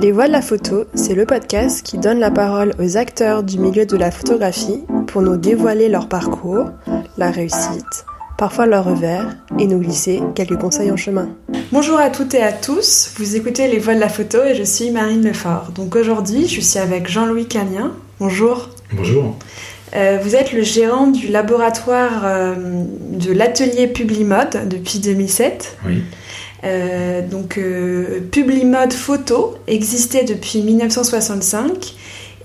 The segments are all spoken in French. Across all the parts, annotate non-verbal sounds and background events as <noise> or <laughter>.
Les Voix de la photo, c'est le podcast qui donne la parole aux acteurs du milieu de la photographie pour nous dévoiler leur parcours, la réussite, parfois leur revers, et nous glisser quelques conseils en chemin. Bonjour à toutes et à tous, vous écoutez Les Voix de la photo et je suis Marine Lefort. Donc aujourd'hui, je suis avec Jean-Louis Canien. Bonjour. Bonjour. Euh, vous êtes le gérant du laboratoire euh, de l'atelier Publimode depuis 2007. Oui. Euh, donc Publimode Photo existait depuis 1965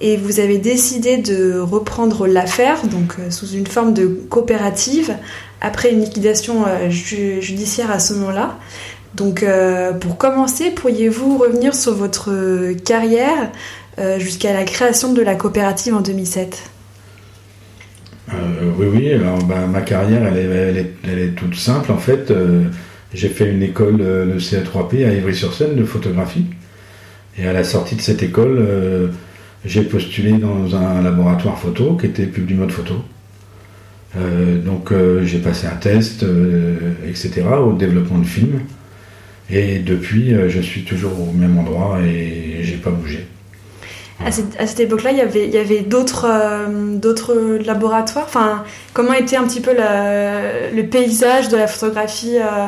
et vous avez décidé de reprendre l'affaire donc sous une forme de coopérative après une liquidation judiciaire à ce moment-là. Donc pour commencer, pourriez-vous revenir sur votre carrière jusqu'à la création de la coopérative en 2007 euh, oui, oui. Alors, bah, ma carrière, elle est, toute simple. En fait, euh, j'ai fait une école, euh, le CA3P, à Ivry-sur-Seine, de photographie. Et à la sortie de cette école, j'ai postulé dans un laboratoire photo qui était Publimode Photo. donc, j'ai passé un test, etc., au développement de films. Et depuis, je suis toujours au même endroit et j'ai pas bougé. À cette, époque-là, il y avait, avait d'autres, euh, d'autres laboratoires? Enfin, comment était un petit peu le paysage de la photographie euh,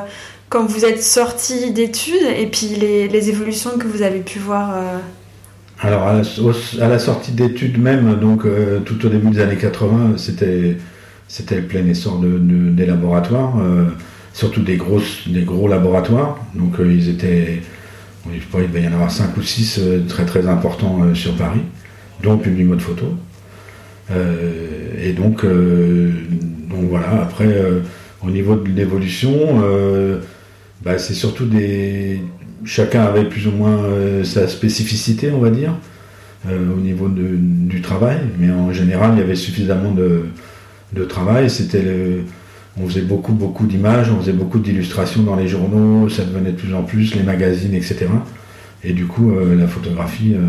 quand vous êtes sorti d'études et puis les, évolutions que vous avez pu voir euh? Alors, à la, sortie d'études même, donc tout au début des années 80, c'était, c'était le plein essor de, des laboratoires, surtout des, grosses, des gros laboratoires. Donc, ils étaient il devait y en avoir 5 ou 6 euh, très très importants euh, sur Paris, dont Publimode Photo. Euh, et donc, donc voilà, après, au niveau de l'évolution, bah, c'est surtout des. Chacun avait plus ou moins sa spécificité, on va dire, au niveau du travail, mais en général, il y avait suffisamment de, de travail. C'était on faisait beaucoup, beaucoup d'images, on faisait beaucoup d'illustrations dans les journaux, ça devenait de plus en plus, les magazines, etc. Et du coup, euh, la photographie, euh,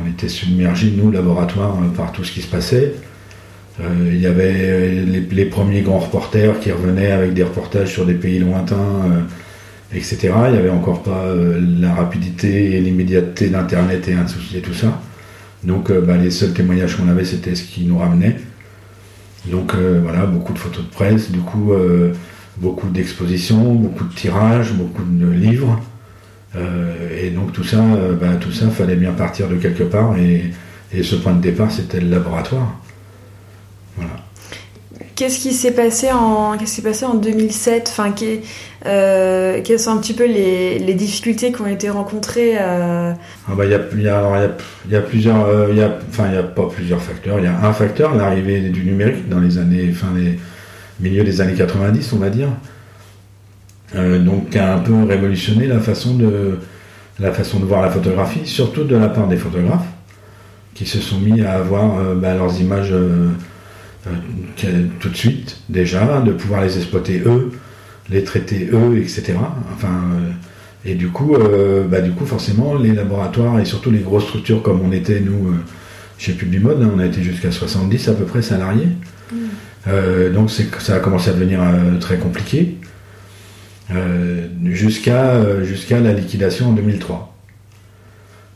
on était submergé, nous, laboratoire, euh, par tout ce qui se passait. Il y avait les, premiers grands reporters qui revenaient avec des reportages sur des pays lointains, etc. Il n'y avait encore pas la rapidité et l'immédiateté d'Internet et, tout ça. Donc bah, les seuls témoignages qu'on avait, c'était ce qui nous ramenait. Donc euh, voilà, beaucoup de photos de presse, du coup, euh, beaucoup d'expositions, beaucoup de tirages, beaucoup de livres. Euh, et donc tout ça, bah, tout ça, fallait bien partir de quelque part. Et ce point de départ, c'était le laboratoire. Voilà. Qu'est-ce qui s'est passé en qu'est-ce qui s'est passé en 2007 Enfin, euh, quelles sont un petit peu les, difficultés qui ont été rencontrées euh? Ah bah, il y, a, plusieurs, euh, il y a, enfin il y a pas plusieurs facteurs. Il y a un facteur, l'arrivée du numérique dans les années, fin les milieu des années 90, on va dire. donc qui a un peu révolutionné la façon de la façon de voir la photographie, surtout de la part des photographes qui se sont mis à avoir bah, leurs images euh, tout de suite déjà, de pouvoir les exploiter eux, les traiter eux, etc. Enfin, euh, et du coup, euh, bah, du coup, forcément, les laboratoires et surtout les grosses structures comme on était nous chez Publimode, hein, on a été jusqu'à 70 à peu près salariés. Mm. donc ça a commencé à devenir très compliqué jusqu'à jusqu'à la liquidation en 2003.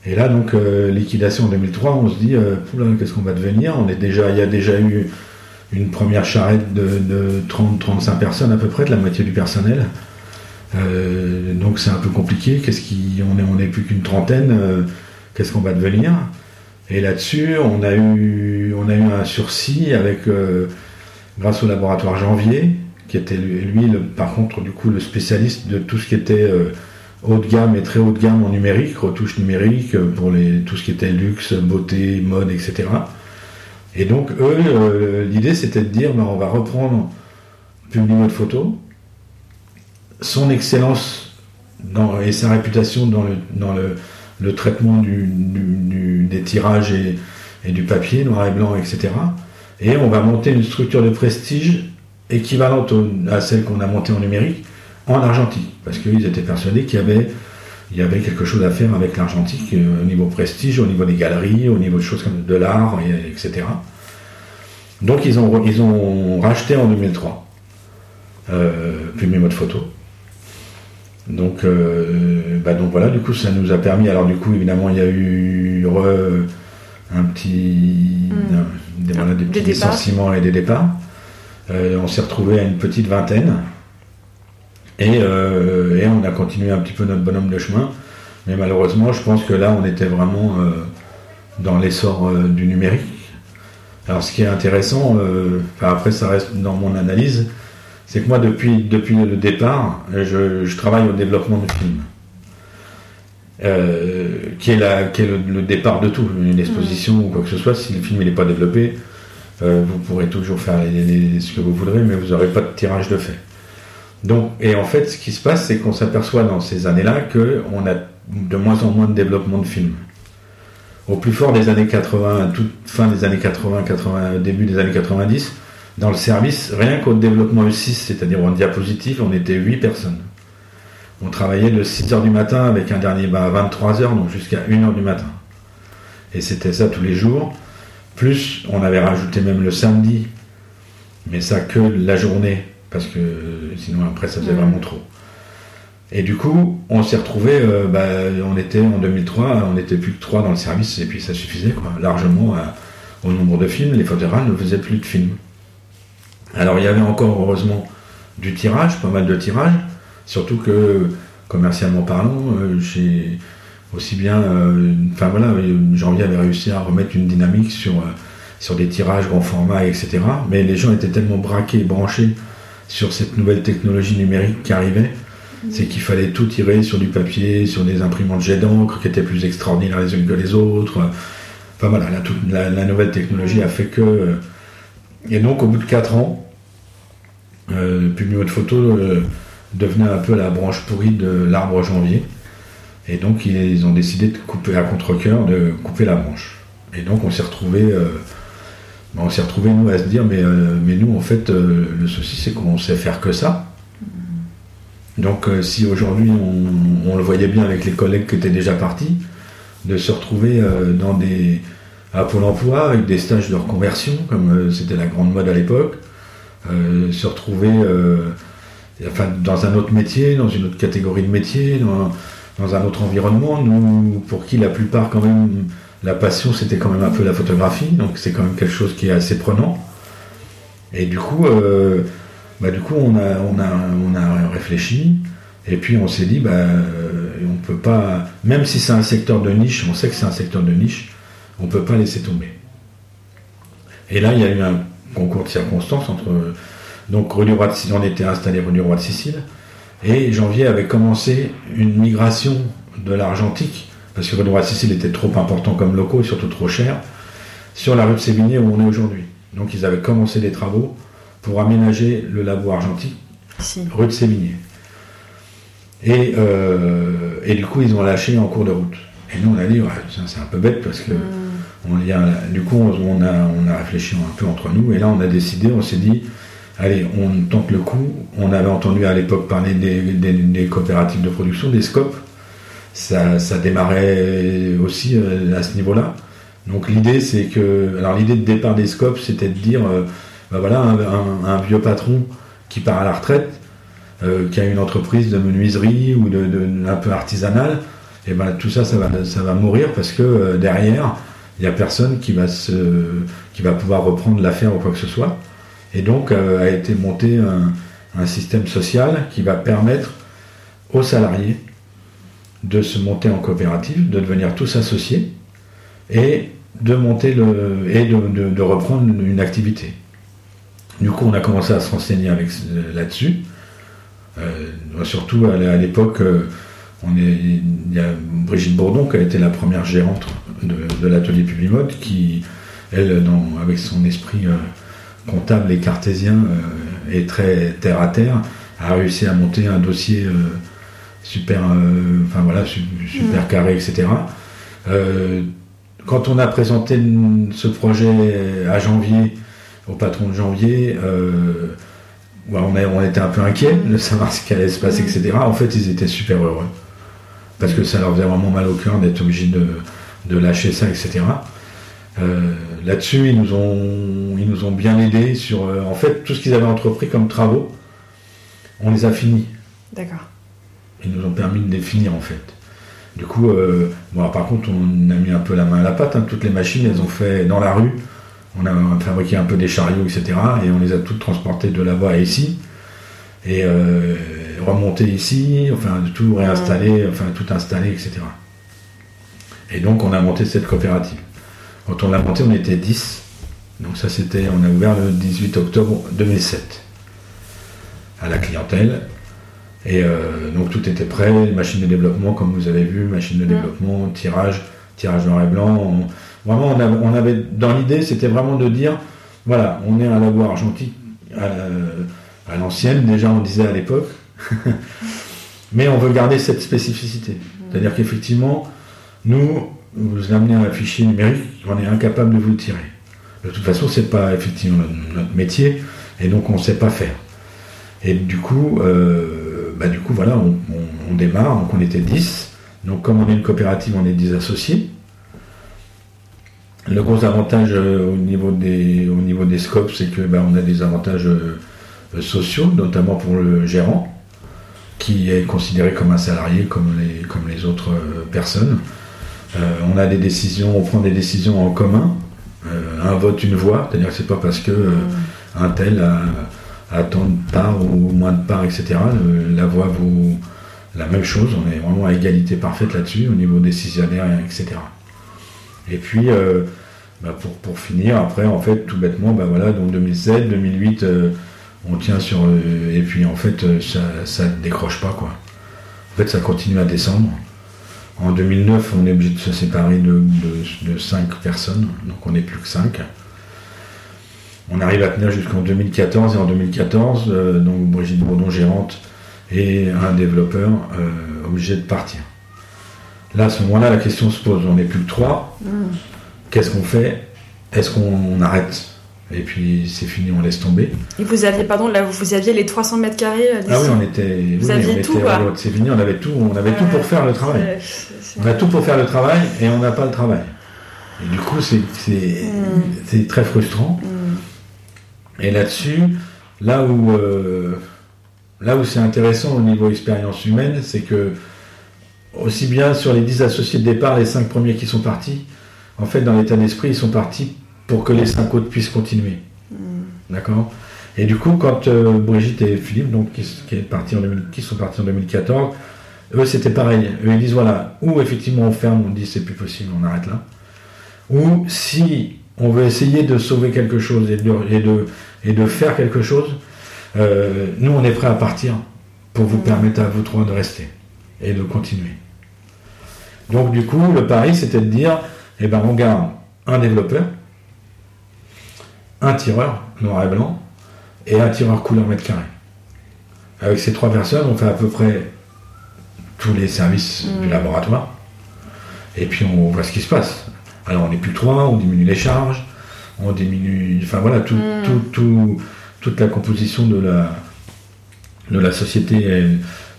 Et là, donc, liquidation en 2003, on se dit, qu'est-ce qu'on va devenir? On est déjà, il y a déjà eu une première charrette de, 30-35 personnes à peu près, de la moitié du personnel. Euh, donc c'est un peu compliqué. Qu'est-ce qui, on est, plus qu'une trentaine. Euh, qu'est-ce qu'on va devenir? Et là-dessus, on a eu, un sursis avec, euh, grâce au laboratoire Janvier, qui était lui, par contre, du coup, le spécialiste de tout ce qui était haut de gamme et très haut de gamme en numérique, retouche numérique pour les, tout ce qui était luxe, beauté, mode, etc. Et donc, eux, euh, l'idée, c'était de dire, ben, on va reprendre Publimode Photo, son excellence et sa réputation dans le, traitement du, des tirages et, du papier, noir et blanc, etc. Et on va monter une structure de prestige équivalente à celle qu'on a montée en numérique en argentique, parce qu'ils étaient persuadés qu'il y avait il y avait quelque chose à faire avec l'argentique euh, au niveau prestige, au niveau des galeries, au niveau de choses comme de l'art, etc. Donc ils ont, ils ont racheté en 2003 euh, Mode Photo. Donc, bah, donc voilà, du coup, ça nous a permis. Alors, du coup, évidemment, il y a eu un petit, Mm. des, voilà, des petits licenciements et des départs. Euh, on s'est retrouvé à une petite vingtaine. Et, euh, et on a continué un petit peu notre bonhomme de chemin. Mais malheureusement, je pense que là, on était vraiment euh, dans l'essor euh, du numérique. Alors, ce qui est intéressant, enfin, après, ça reste dans mon analyse, c'est que moi, depuis, depuis le départ, je, travaille au développement du film. Qui est, la, qui est le, départ de tout, une exposition ou quoi que ce soit. Si le film n'est pas développé, vous pourrez toujours faire ce que vous voudrez, mais vous n'aurez pas de tirage de fait. Donc, et en fait, ce qui se passe, c'est qu'on s'aperçoit dans ces années-là qu'on a de moins en moins de développement de films. Au plus fort des années 80, à toute fin des années 80, 80 début des années 90, dans le service, rien qu'au développement E6, c'est-à-dire en diapositive, on était 8 personnes. On travaillait de 6h du matin avec un dernier bain à 23h, donc jusqu'à 1h du matin. Et c'était ça tous les jours. Plus, on avait rajouté même le samedi, mais ça que la journée, parce que sinon après ça faisait vraiment trop. Et du coup, on s'est retrouvé, euh, bah, on était en 2003, on n'était plus que trois dans le service, et puis ça suffisait quoi, largement à- au nombre de films. Les photographes ne faisaient plus de films. Alors il y avait encore heureusement du tirage, pas mal de tirages, surtout que commercialement parlant, euh, j'ai aussi bien, euh, enfin voilà, euh, Janvier avait réussi à remettre une dynamique sur, euh, sur des tirages grand format, etc. Mais les gens étaient tellement braqués, branchés sur cette nouvelle technologie numérique qui arrivait, c'est qu'il fallait tout tirer sur du papier, sur des imprimantes jet d'encre qui étaient plus extraordinaires les unes que les autres. Enfin voilà, la, nouvelle technologie a fait que. euh, Et donc au bout de 4 ans, euh, Publio de photo euh, devenait un peu la branche pourrie de l'arbre janvier. Et donc ils ont décidé de couper à contre-coeur, de couper la branche. Et donc on s'est retrouvé, euh, on s'est retrouvé nous à se dire mais, euh, mais nous en fait euh, le souci c'est qu'on sait faire que ça. Donc euh, si aujourd'hui on, on le voyait bien avec les collègues qui étaient déjà partis, de se retrouver dans des à Pôle Emploi avec des stages de reconversion comme c'était la grande mode à l'époque, se retrouver enfin, dans un autre métier, dans une autre catégorie de métier, dans, dans un autre environnement, nous pour qui la plupart quand même la passion c'était quand même un peu la photographie, donc c'est quand même quelque chose qui est assez prenant. Et du coup, euh, bah, du coup on, a, on, a, on a réfléchi et puis on s'est dit, bah, euh, on peut pas, même si c'est un secteur de niche, on sait que c'est un secteur de niche, on peut pas laisser tomber. Et là, il y a eu un concours de circonstances entre. Donc, rue du Roi de Sicile, on était installé rue du Roi de Sicile, et janvier avait commencé une migration de l'argentique, parce que de Sicile était trop important comme locaux et surtout trop cher, sur la rue de Sévigné où on est aujourd'hui. Donc, ils avaient commencé des travaux pour aménager le labo argentique rue de Sévigné. Et, euh, et du coup, ils ont lâché en cours de route. Et nous, on a dit, ouais, c'est un peu bête parce que, on y a, du coup, on, on a, on a réfléchi un peu entre nous. Et là, on a décidé, on s'est dit, allez, on tente le coup. On avait entendu à l'époque parler des, des- des coopératives de production, des scopes. Ça, ça démarrait aussi euh, à ce niveau-là. Donc l'idée, c'est que, alors l'idée de départ des scopes, c'était de dire, euh, bah voilà, un, vieux patron qui part à la retraite, euh, qui a une entreprise de menuiserie ou de, de- un peu artisanale, et ben tout ça, ça va, ça va mourir parce que euh, derrière, il n'y a personne qui va, se, qui va pouvoir reprendre l'affaire ou quoi que ce soit. Et donc a été monté un, un système social qui va permettre aux salariés de se monter en coopérative, de devenir tous associés et de monter le et de, reprendre une, activité. Du coup, on a commencé à se renseigner ce- là-dessus. Euh, surtout à l'é- à l'époque, euh, on il y a Brigitte Bourdon qui a été la première gérante de, l'atelier Publimode, qui, elle, avec son esprit euh, comptable et cartésien euh, et très terre à terre, a réussi à monter un dossier euh, super, euh, enfin voilà, su- super carré, etc. Euh, quand on a présenté ce projet à janvier, au patron de janvier, euh, ouais, on, a- on était un peu inquiets de savoir <laughs> ce qui allait se passer, etc. En fait, ils étaient super heureux. Parce que ça leur faisait vraiment mal au cœur d'être obligés de, de lâcher ça, etc. Euh, Là-dessus, ils, nous ont- ils nous ont bien aidés sur. euh, en fait, tout ce qu'ils avaient entrepris comme travaux, on les a finis. D'accord. Ils nous ont permis de définir en fait. Du coup, euh, bon, par contre, on a mis un peu la main à la pâte. Hein. Toutes les machines, elles ont fait dans la rue. On a fabriqué un peu des chariots, etc. Et on les a toutes transportées de là-bas à ici. Et euh, remonter ici, enfin, tout réinstaller, enfin, tout installer, etc. Et donc, on a monté cette coopérative. Quand on l'a montée, on était 10. Donc, ça, c'était, on a ouvert le 18 octobre 2007 à la clientèle. Et euh, donc tout était prêt, machine de développement, comme vous avez vu, machine de développement, tirage, tirage noir et blanc. vraiment, on, avait, dans l'idée, c'était vraiment de dire, voilà, on est un labo argentique à, l'ancienne, déjà on disait à l'époque, <laughs> mais on veut garder cette spécificité. C'est-à-dire qu'effectivement, nous, vous amenez un fichier numérique, on est incapable de vous le tirer. De toute façon, c'est pas effectivement notre métier, et donc on ne sait pas faire. Et du coup, euh, bah, du coup, voilà, on, démarre, donc on était 10. Donc, comme on est une coopérative, on est 10 associés. Le gros avantage euh, au, niveau des, au niveau des scopes, c'est que bah, on a des avantages euh, sociaux, notamment pour le gérant, qui est considéré comme un salarié comme les, comme les autres euh, personnes. on a des décisions, on prend des décisions en commun, un vote, une voix, c'est-à-dire que c'est pas parce que mmh. un tel a à tant de parts ou moins de parts, etc. la voix vaut la même chose, on est vraiment à égalité parfaite là-dessus au niveau décisionnaire, etc. Et puis, euh, bah, pour, pour, finir, après, en fait, tout bêtement, bah voilà, donc 2007, 2008, euh, on tient sur. Euh, et puis, en fait, ça ne décroche pas, quoi. En fait, ça continue à descendre. En 2009, on est obligé de se séparer de, de, de 5 personnes, donc on n'est plus que 5. On arrive à tenir jusqu'en 2014 et en 2014, euh, donc Brigitte Bourdon gérante et un développeur euh, obligé de partir. Là, à ce moment-là, la question se pose. On n'est plus que trois. Hmm. Qu'est-ce qu'on fait? Est-ce qu'on arrête? Et puis c'est fini, on laisse tomber. Et vous aviez, pardon, là vous aviez les 300 mètres carrés euh, Ah oui, on était. Vous aviez tout, C'est fini, on avait tout, on avait tout pour faire le travail. On a tout pour faire le travail et on n'a pas le travail. Et du coup, c'est hmm. très frustrant. Hmm. Et là-dessus, là où, euh, là où c'est intéressant au niveau expérience humaine, c'est que aussi bien sur les 10 associés de départ, les 5 premiers qui sont partis, en fait, dans l'état d'esprit, ils sont partis pour que les 5 autres puissent continuer. Hmm. D'accord? Et du coup, quand euh, Brigitte et Philippe, donc, qui, est parti en qui sont partis en 2014, eux, c'était pareil. Eux, ils disent voilà, ou effectivement on ferme, on dit c'est plus possible, on arrête là. Ou si on veut essayer de sauver quelque chose et de, et de, et de faire quelque chose, euh, nous on est prêt à partir pour vous permettre à vous trois de rester et de continuer. Donc du coup, le pari c'était de dire, eh ben on garde un développeur, un tireur noir et blanc et un tireur couleur mètre carré. Avec ces trois personnes, on fait à peu près tous les services du mm. laboratoire. Et puis on voit ce qui se passe. Alors on n'est plus trois, on diminue les charges, on diminue, enfin voilà, tout, hmm. toute la composition de la, de la société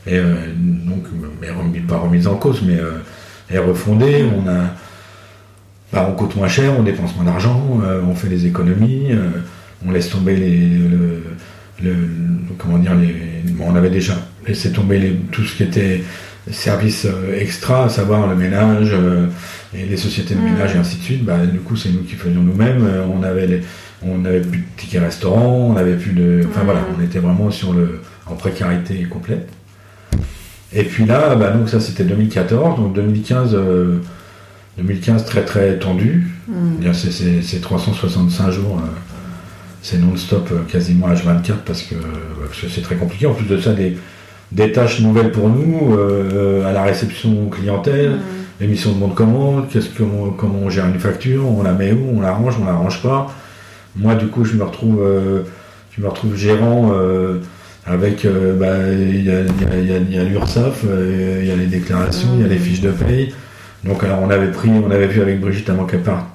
est, euh, donc pas remise en cause, mais euh, est refondée. On a, bah, on coûte moins cher, on dépense moins d'argent, euh, on fait des économies, on laisse tomber les, le, comment dire, les, on avait déjà laissé tomber tout ce qui était services extra, à savoir le ménage et les sociétés de mm. ménage et ainsi de suite, bah, du coup, c'est nous qui faisions nous-mêmes. Euh, on avait les, on n'avait plus de tickets restaurant, on n'avait plus de, enfin voilà, on était vraiment sur le, en précarité complète. Et puis là, bah, donc ça c'était 2014, donc 2015, 2015 euh, très très tendu. Mm. C'est 365 jours, euh, c'est non-stop quasiment H24 parce que c'est très compliqué. En plus de ça, des, des tâches nouvelles pour nous à la réception clientèle. Mm l'émission de monde commande, qu'est-ce que, comment on gère une facture, on la met où, on la range, on la range pas. Moi, du coup, je me retrouve, euh, je me retrouve gérant euh, avec, euh, bah, il y a, l'URSSAF, il y a les déclarations, il y a les fiches de paye. Donc, alors, on avait pris, on avait vu avec Brigitte avant qu'elle parte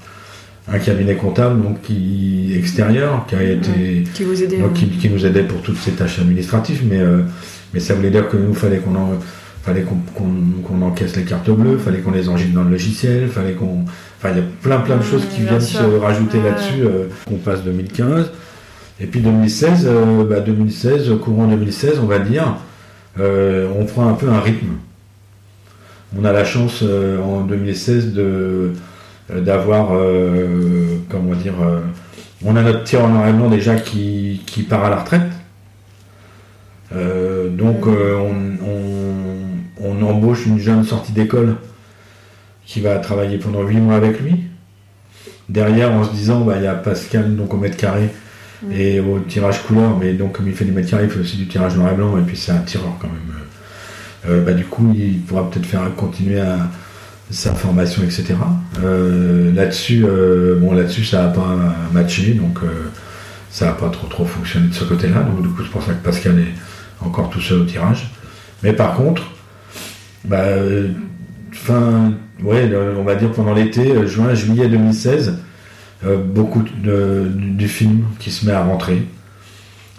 un cabinet comptable donc qui extérieur qui a été qui, vous aidait, qui, nous aidait pour toutes ces tâches administratives mais mais ça voulait dire que nous fallait qu'on en fallait qu'on encaisse les cartes bleues, fallait qu'on les enregistre dans le logiciel, fallait qu'on. Enfin, il y a plein plein de choses qui viennent se rajouter là-dessus. Euh, on passe 2015. Et puis 2016, 2016, euh, bah, courant 2016, on va dire, on prend un peu un rythme. On a la chance en 2016 de d'avoir comment dire on a notre tireur noir et blanc déjà qui, qui part à la retraite donc on, on, embauche une jeune sortie d'école qui va travailler pendant 8 mois avec lui. Derrière en se disant bah il y a Pascal donc au mètre carré mm. et au tirage couleur mais donc comme il fait du mètres carrés il fait aussi du tirage noir et blanc et puis c'est un tireur quand même. Euh, bah, du coup il pourra peut-être faire continuer à sa formation etc euh, là-dessus euh, bon là-dessus ça n'a pas matché donc ça n'a pas trop trop fonctionné de ce côté là donc du coup c'est pour ça que Pascal est encore tout seul au tirage mais par contre bah fin ouais, on va dire pendant l'été, euh, juin, juillet 2016, euh, beaucoup de, du film qui se met à rentrer.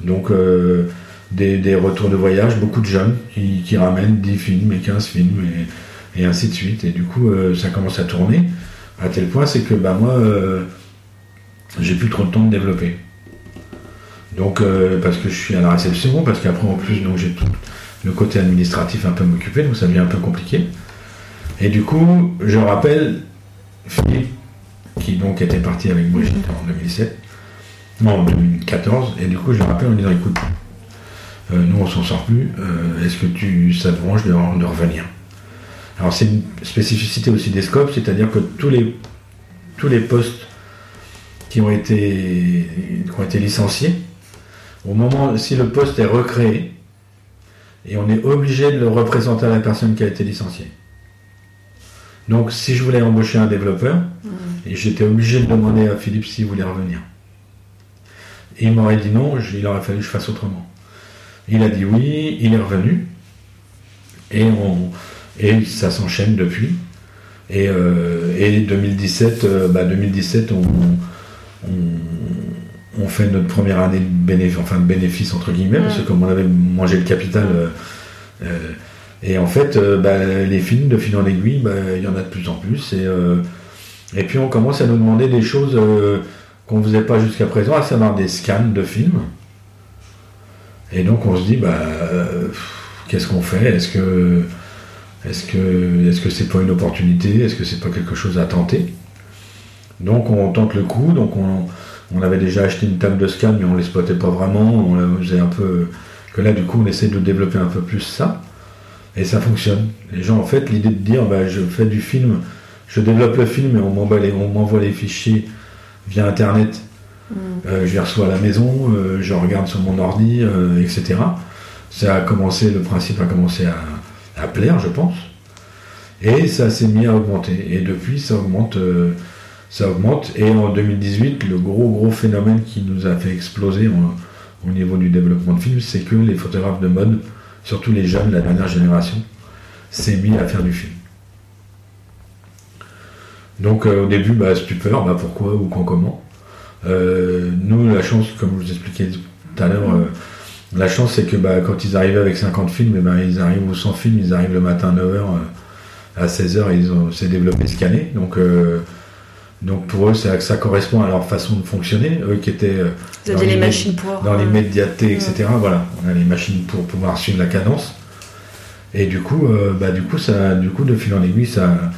Donc euh, des, retours de voyage, beaucoup de jeunes qui, ramènent 10 films et 15 films et, ainsi de suite. Et du coup, ça commence à tourner à tel point, c'est que bah, moi, j'ai plus trop de temps de développer. Donc, parce que je suis à la réception, parce qu'après, en plus, j'ai tout le côté administratif un peu m'occuper, donc ça devient un peu compliqué. Et du coup, je rappelle Philippe, qui donc était parti avec Brigitte en 2007, non, en 2014, et du coup, je le rappelle en disant écoute, euh, nous on s'en sort plus, euh, est-ce que tu, ça te branche de, revenir? Alors, c'est une spécificité aussi des scopes, c'est-à-dire que tous les, tous les postes qui ont, été, qui ont été licenciés, au moment, si le poste est recréé, et on est obligé de le représenter à la personne qui a été licenciée. Donc, si je voulais embaucher un développeur, mm. et j'étais obligé de demander à Philippe s'il voulait revenir. Et il m'aurait dit non, il aurait fallu que je fasse autrement. Il a dit oui, il est revenu, et, on, et ça s'enchaîne depuis. Et, 2017, euh, 2017 euh, bah, on, fait notre première année de bénéfice, enfin de bénéfice entre guillemets, parce que comme on avait mangé le capital, euh, et en fait, euh, bah, les films de fil en aiguille, bah, il y en a de plus en plus. Et, euh, et puis on commence à nous demander des choses euh, qu'on ne faisait pas jusqu'à présent, à savoir des scans de films. Et donc on se dit, bah, qu'est-ce qu'on fait? Est-ce que est-ce que est-ce que c'est pas une opportunité? Est-ce que c'est pas quelque chose à tenter? Donc on tente le coup. Donc on, on avait déjà acheté une table de scan, mais on l'exploitait pas vraiment. On faisait un peu que là du coup on essaie de développer un peu plus ça. Et ça fonctionne. Les gens, en fait, l'idée de dire, bah, je fais du film, je développe le film et on m'envoie les, fichiers via Internet. Mm. Euh, je les reçois à la maison, euh, je regarde sur mon ordi, euh, etc. Ça a commencé, le principe a commencé à, plaire, je pense. Et ça s'est mis à augmenter. Et depuis, ça augmente, ça augmente. Et en 2018, le gros, gros phénomène qui nous a fait exploser au niveau du développement de films, c'est que les photographes de mode surtout les jeunes, la dernière génération, s'est mis à faire du film. Donc euh, au début, bah, stupeur, bah, pourquoi ou quand comment. Euh, nous, la chance, comme je vous expliquais tout à l'heure, euh, la chance c'est que bah, quand ils arrivaient avec 50 films, et eh ben, ils arrivent ou 100 films, ils arrivent le matin à 9h, à 16h, ils ont s'est développé scanné. Donc donc pour eux, ça, ça correspond à leur façon de fonctionner. Eux qui étaient euh, dans, les machines pour, dans l'immédiateté, etc. Voilà, on a les machines pour pouvoir suivre la cadence. Et du coup, euh, bah, du coup, ça, du coup, de fil en aiguille, ça,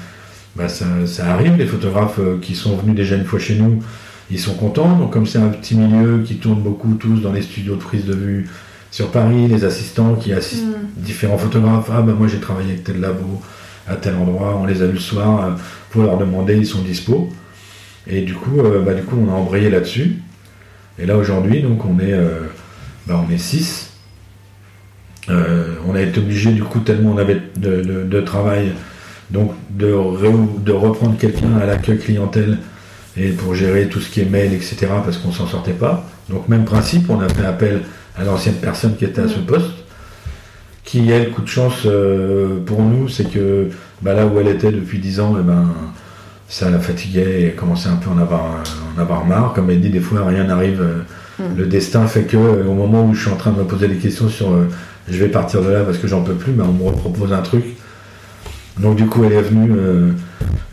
bah, ça, ça, arrive. Les photographes euh, qui sont venus déjà une fois chez nous, ils sont contents. Donc comme c'est un petit milieu qui tourne beaucoup tous dans les studios de prise de vue sur Paris, les assistants qui assistent mm. différents photographes. Ah bah moi j'ai travaillé avec tel labo à tel endroit, on les a vus le soir. pour leur demander, ils sont dispo. Et du coup, euh, bah, du coup, on a embrayé là-dessus. Et là aujourd'hui, donc on est, euh, bah, on est 6. Euh, on a été obligé, du coup, tellement on avait de, travail, donc de, de reprendre quelqu'un à l'accueil clientèle et pour gérer tout ce qui est mail, etc., parce qu'on s'en sortait pas. Donc même principe, on a fait appel à l'ancienne personne qui était à ce poste, qui elle, coup de chance pour nous, c'est que bah, là où elle était depuis 10 ans, et eh ben, ça la fatiguait et commençait un peu à en avoir, en avoir marre. Comme elle dit, des fois rien n'arrive. Euh, mm. Le destin fait que euh, au moment où je suis en train de me poser des questions sur euh, je vais partir de là parce que j'en peux plus, mais on me propose un truc. Donc du coup elle est venue,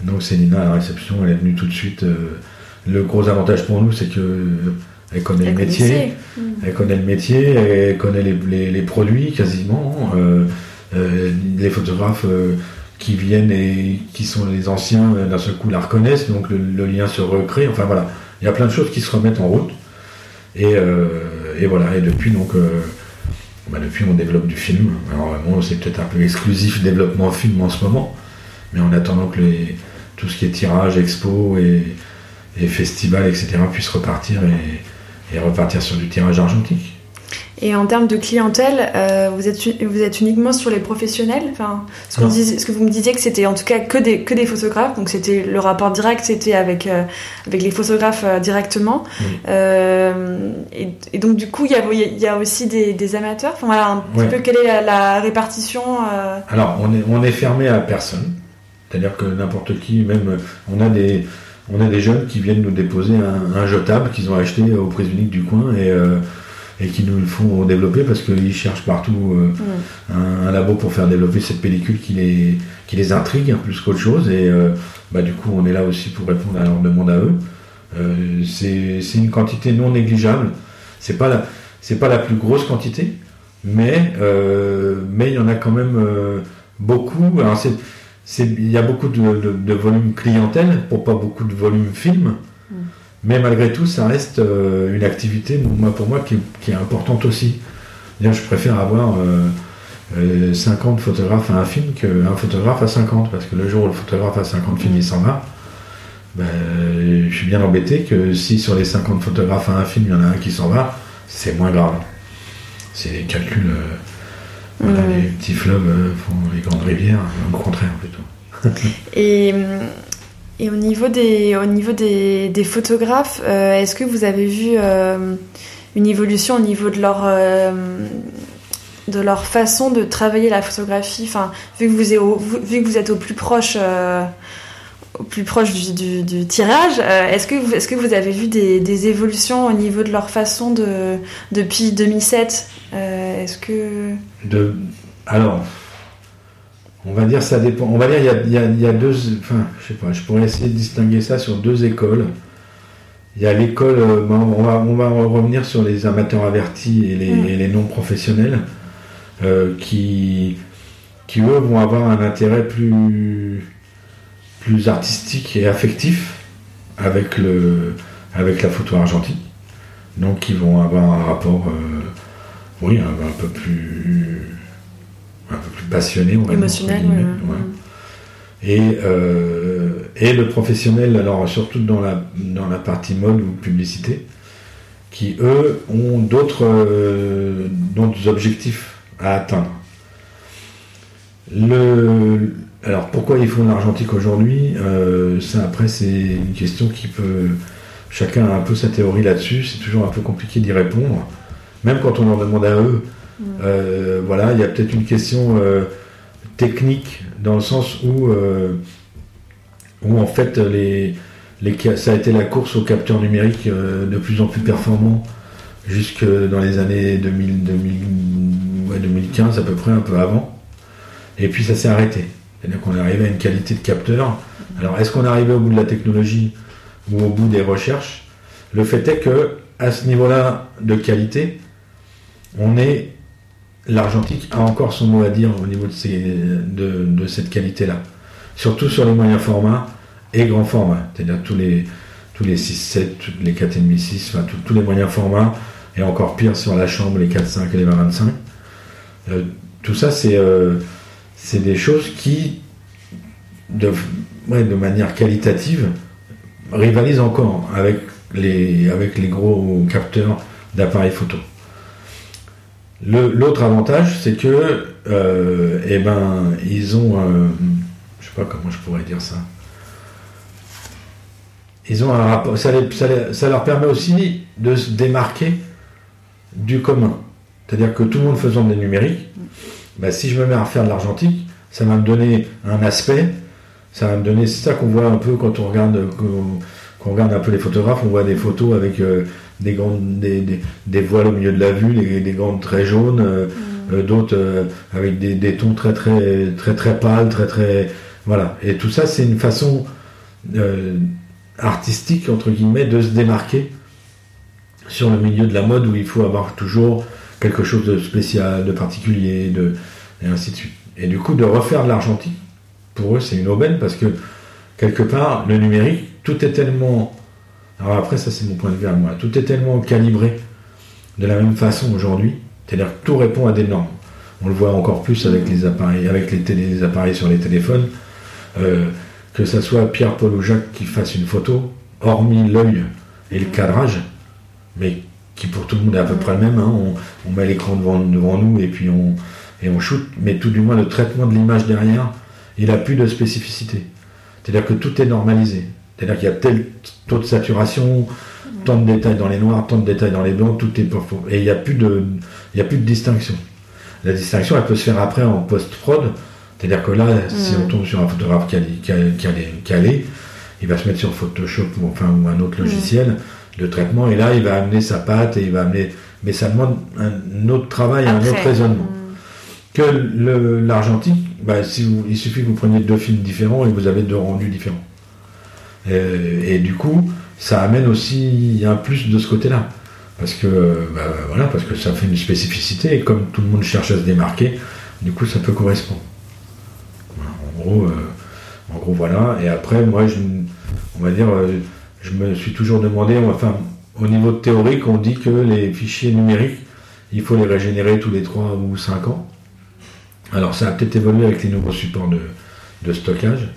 donc Célina à la réception, elle est venue tout de suite. le gros avantage pour nous c'est que Elle connaît le métier, elle connaît le métier, elle connaît les, les, produits quasiment. les photographes qui viennent et qui sont les anciens d'un seul coup la reconnaissent, donc le, lien se recrée. Enfin voilà, il y a plein de choses qui se remettent en route. Et, et voilà, et depuis donc bah, depuis on développe du film. Alors bon, c'est peut-être un peu exclusif développement film en ce moment, mais en attendant que les, tout ce qui est tirage, expo et, et festival, etc. puisse repartir et, et repartir sur du tirage argentique. Et en termes de clientèle, euh, vous, êtes, vous êtes uniquement sur les professionnels? Enfin, ce, que vous me disiez que c'était en tout cas que des, que des photographes, donc c'était le rapport direct, c'était avec, euh, avec les photographes euh, directement. Et, donc du coup, il y a, y a aussi des, des amateurs? Enfin, voilà, un petit peu quelle est la, répartition Alors, on est, on est fermé à personne. C'est-à-dire que n'importe qui, même, on a des... On a des jeunes qui viennent nous déposer un, un jetable qu'ils ont acheté au prix unique du coin et et qui nous le font développer parce qu'ils cherchent partout euh, un, labo pour faire développer cette pellicule qui les, qui les intrigue plus qu'autre chose. Et euh, bah, du coup, on est là aussi pour répondre à leur demande à eux. Euh, c'est une quantité non négligeable. C'est pas la, c'est pas la plus grosse quantité, mais mais il y en a quand même beaucoup. Alors il y a beaucoup de, de, volume clientèle pour pas beaucoup de volume film. Mais malgré tout, ça reste euh, une activité, moi, pour moi, qui, est importante aussi. je préfère avoir 50 euh, euh, photographes à un film qu'un photographe à 50, parce que le jour où le photographe a 50 films, il s'en va. Ben, je suis bien embêté que si sur les 50 photographes à un film, il y en a un qui s'en va, c'est moins grave. C'est les calculs. Les petits fleuves font les grandes rivières, au contraire plutôt. <laughs> <laughs> Et et au niveau des, au niveau des, des photographes, euh, est-ce que vous avez vu euh, une évolution au niveau de leur, euh, de leur façon de travailler la photographie? Enfin, vu, que vous êtes au, vu que vous êtes au plus proche, au plus proche du, tirage, est-ce que, est que vous avez vu des, des, évolutions au niveau de leur façon de, depuis 2007 Est-ce que... Alors, on va dire ça dépend. On va dire il y a, deux. Enfin, je sais pas. Je pourrais essayer de distinguer ça sur deux écoles. Il y a l'école. Euh, on va, on va revenir sur les amateurs avertis et les, mm. non professionnels euh, qui, qui eux vont avoir un intérêt plus plus artistique et affectif avec le avec la photo argentique. Donc ils vont avoir un rapport, euh, oui, un peu plus un peu plus passionné, on va Émotionnel, Et, euh, et le professionnel, alors surtout dans la, dans la partie mode ou publicité, qui eux ont d'autres euh, objectifs à atteindre. Le, alors pourquoi ils font l'argentique aujourd'hui euh, Ça après c'est une question qui peut... Chacun a un peu sa théorie là-dessus, c'est toujours un peu compliqué d'y répondre. Même quand on leur demande à eux, euh, voilà, il y a peut-être une question euh, technique dans le sens où, euh, en fait ça a été la course aux capteurs numériques de plus en plus performants jusque dans les années 2000, 2015 à peu près, un peu avant. Et puis ça s'est arrêté. C'est-à-dire est arrivé à une qualité de capteur. Alors est-ce qu'on est arrivé au bout de la technologie ou au bout des recherches? Le fait est que à ce niveau-là de qualité, on est l'argentique a encore son mot à dire au niveau de, de, cette qualité-là. Surtout sur les moyens formats et grands formats, c'est-à-dire tous les, tous les 6-7, les 4,5, 6, enfin tous les moyens formats, et encore pire sur la chambre, les 4-5 et les 20-25. Euh, tout ça, euh, c'est des choses qui, de, de manière qualitative, rivalisent encore avec les, avec les gros capteurs d'appareils photo. L'autre avantage, c'est que, euh, eh ben, ils ont, un, je sais pas comment je pourrais dire ça. Ils ont un rapport, ça, leur permet aussi de se démarquer du commun. C'est-à-dire que tout le monde faisant des numériques, bah, si je me mets à faire de l'argentique, ça va me donner un aspect, ça va me donner, c'est ça qu'on voit un peu quand on regarde, regarde un peu les photographes, on voit des photos avec euh, des grandes des, des, voiles au milieu de la vue, des, grandes très jaunes, euh, mm. euh, d'autres euh, avec des, tons très très très très pâles, très très voilà. Et tout ça, c'est une façon artistique entre guillemets de se démarquer sur le milieu de la mode où il faut avoir toujours quelque chose de spécial, de particulier, de, et ainsi de suite. Et du coup, de refaire de l'argentique, pour eux, c'est une aubaine parce que quelque part, le numérique, tout est tellement. Alors après, ça c'est mon point de vue à moi. Tout est tellement calibré de la même façon aujourd'hui. C'est-à-dire que tout répond à des normes. On le voit encore plus avec les appareils, avec les, sur les téléphones. Euh, que ça soit Pierre, Paul ou Jacques qui fasse une photo, hormis l'œil et le cadrage, mais qui pour tout le monde est à peu près le même. Hein. On, met l'écran devant, nous et puis on, et on shoot, mais tout du moins le traitement de l'image derrière, il a plus de spécificité. C'est-à-dire que tout est normalisé. C'est-à-dire qu'il y a tel taux de saturation, tant de détails dans les noirs, tant de détails dans les blancs, tout est et il n'y a plus de, il y a plus de distinction. La distinction, elle peut se faire après en post-prod. C'est-à-dire que là, si on tombe sur un photographe calé, il va se mettre sur Photoshop ou enfin ou un autre logiciel de traitement et là, il va amener sa patte et il va amener, mais ça demande un autre travail, un autre raisonnement. Que l'argentique, bah, si il suffit que vous preniez deux films différents et vous avez deux rendus différents. Et, du coup, ça amène aussi un plus de ce côté-là. Parce que, bah, voilà, parce que ça fait une spécificité et comme tout le monde cherche à se démarquer, du coup, ça peut correspondre. en, gros, euh, en gros, voilà. Et après, moi, je, on va dire, euh, je me suis toujours demandé, enfin, au niveau théorique, on dit que les fichiers numériques, il faut les régénérer tous les 3 ou 5 ans. Alors ça a peut-être évolué avec les nouveaux supports de, stockage,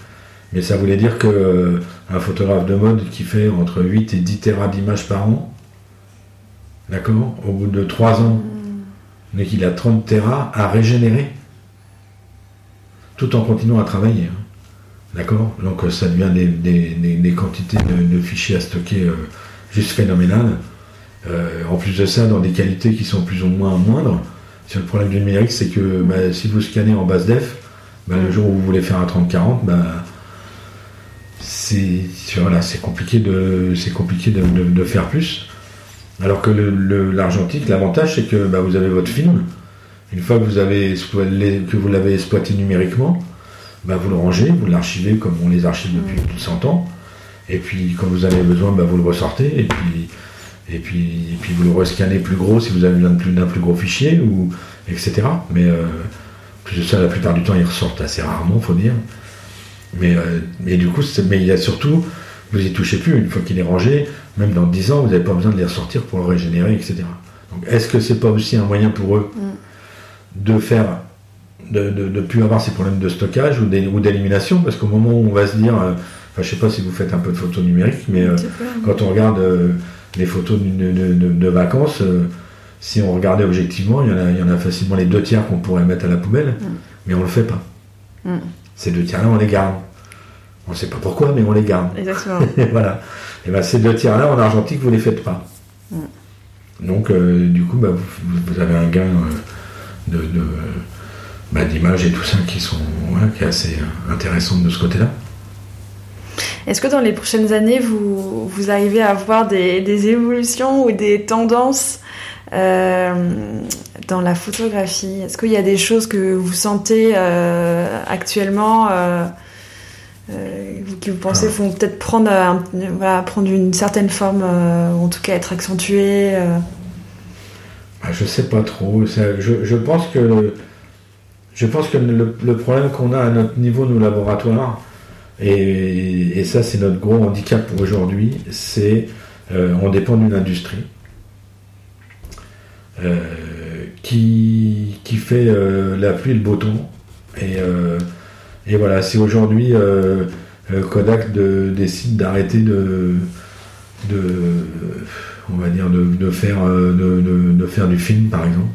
mais ça voulait dire que euh, un photographe de mode qui fait entre 8 et 10 terras d'images par an, d'accord, au bout de 3 ans, mais qu'il a 30 terras à régénérer, tout en continuant à travailler. Hein. D'accord Donc ça devient des, quantités de, fichiers à stocker euh, juste phénoménales. Euh, en plus de ça, dans des qualités qui sont plus ou moins moindres le problème du numérique, c'est que bah, si vous scannez en basse def, bah, le jour où vous voulez faire un 30-40, bah, c'est voilà, compliqué, de, compliqué de, faire plus. Alors que l'argentique, l'avantage, c'est que vous avez votre film. Une fois que vous avez que vous l'avez exploité numériquement, vous le rangez, vous l'archivez comme on les archive depuis 100 ans. Et puis quand vous avez besoin, vous le ressortez. Et puis et puis, puis vous le rescannez plus gros si vous avez besoin d'un plus, gros fichier, ou, etc. Mais euh, plus de ça, la plupart du temps, ils ressortent assez rarement, faut dire. Mais, euh, du coup, mais il y a surtout, vous y touchez plus, une fois qu'il est rangé, même dans 10 ans, vous n'avez pas besoin de les ressortir pour le régénérer, etc. Donc est-ce que c'est pas aussi un moyen pour eux mm. de faire de ne plus avoir ces problèmes de stockage ou d'élimination? Parce qu'au moment où on va se dire, euh, enfin je sais pas si vous faites un peu de photos numériques, mais quand on regarde les photos de, vacances, euh, si on regardait objectivement, il y, en a, il y en a facilement les deux tiers qu'on pourrait mettre à la poubelle, mm. mais on le fait pas. Mm. Ces deux tiers-là, on les garde. On ne sait pas pourquoi, mais on les garde. Exactement. <laughs> voilà. Et ben ces deux tiers-là, en argentique, vous les faites pas. Mm. Donc, euh, du coup, bah, vous, avez un gain euh, de, bah, d'images et tout ça qui sont qui est assez intéressant de ce côté-là. Est-ce que dans les prochaines années, vous, vous arrivez à voir des, évolutions ou des tendances euh, dans la photographie Est-ce qu'il y a des choses que vous sentez euh, actuellement euh, qui vous pensez ah. vont peut-être prendre, prendre une certaine forme, ou en tout cas être accentuées ah, Je sais pas trop. je, pense que, je pense que le problème qu'on a à notre niveau, nos laboratoires, et, ça, c'est notre gros handicap pour aujourd'hui, c'est euh, on dépend d'une industrie euh, qui, qui fait euh, la pluie et le beau temps. Et, et voilà, si aujourd'hui Kodak décide d'arrêter de, de, on va dire, de, faire, de, de, faire du film, par exemple,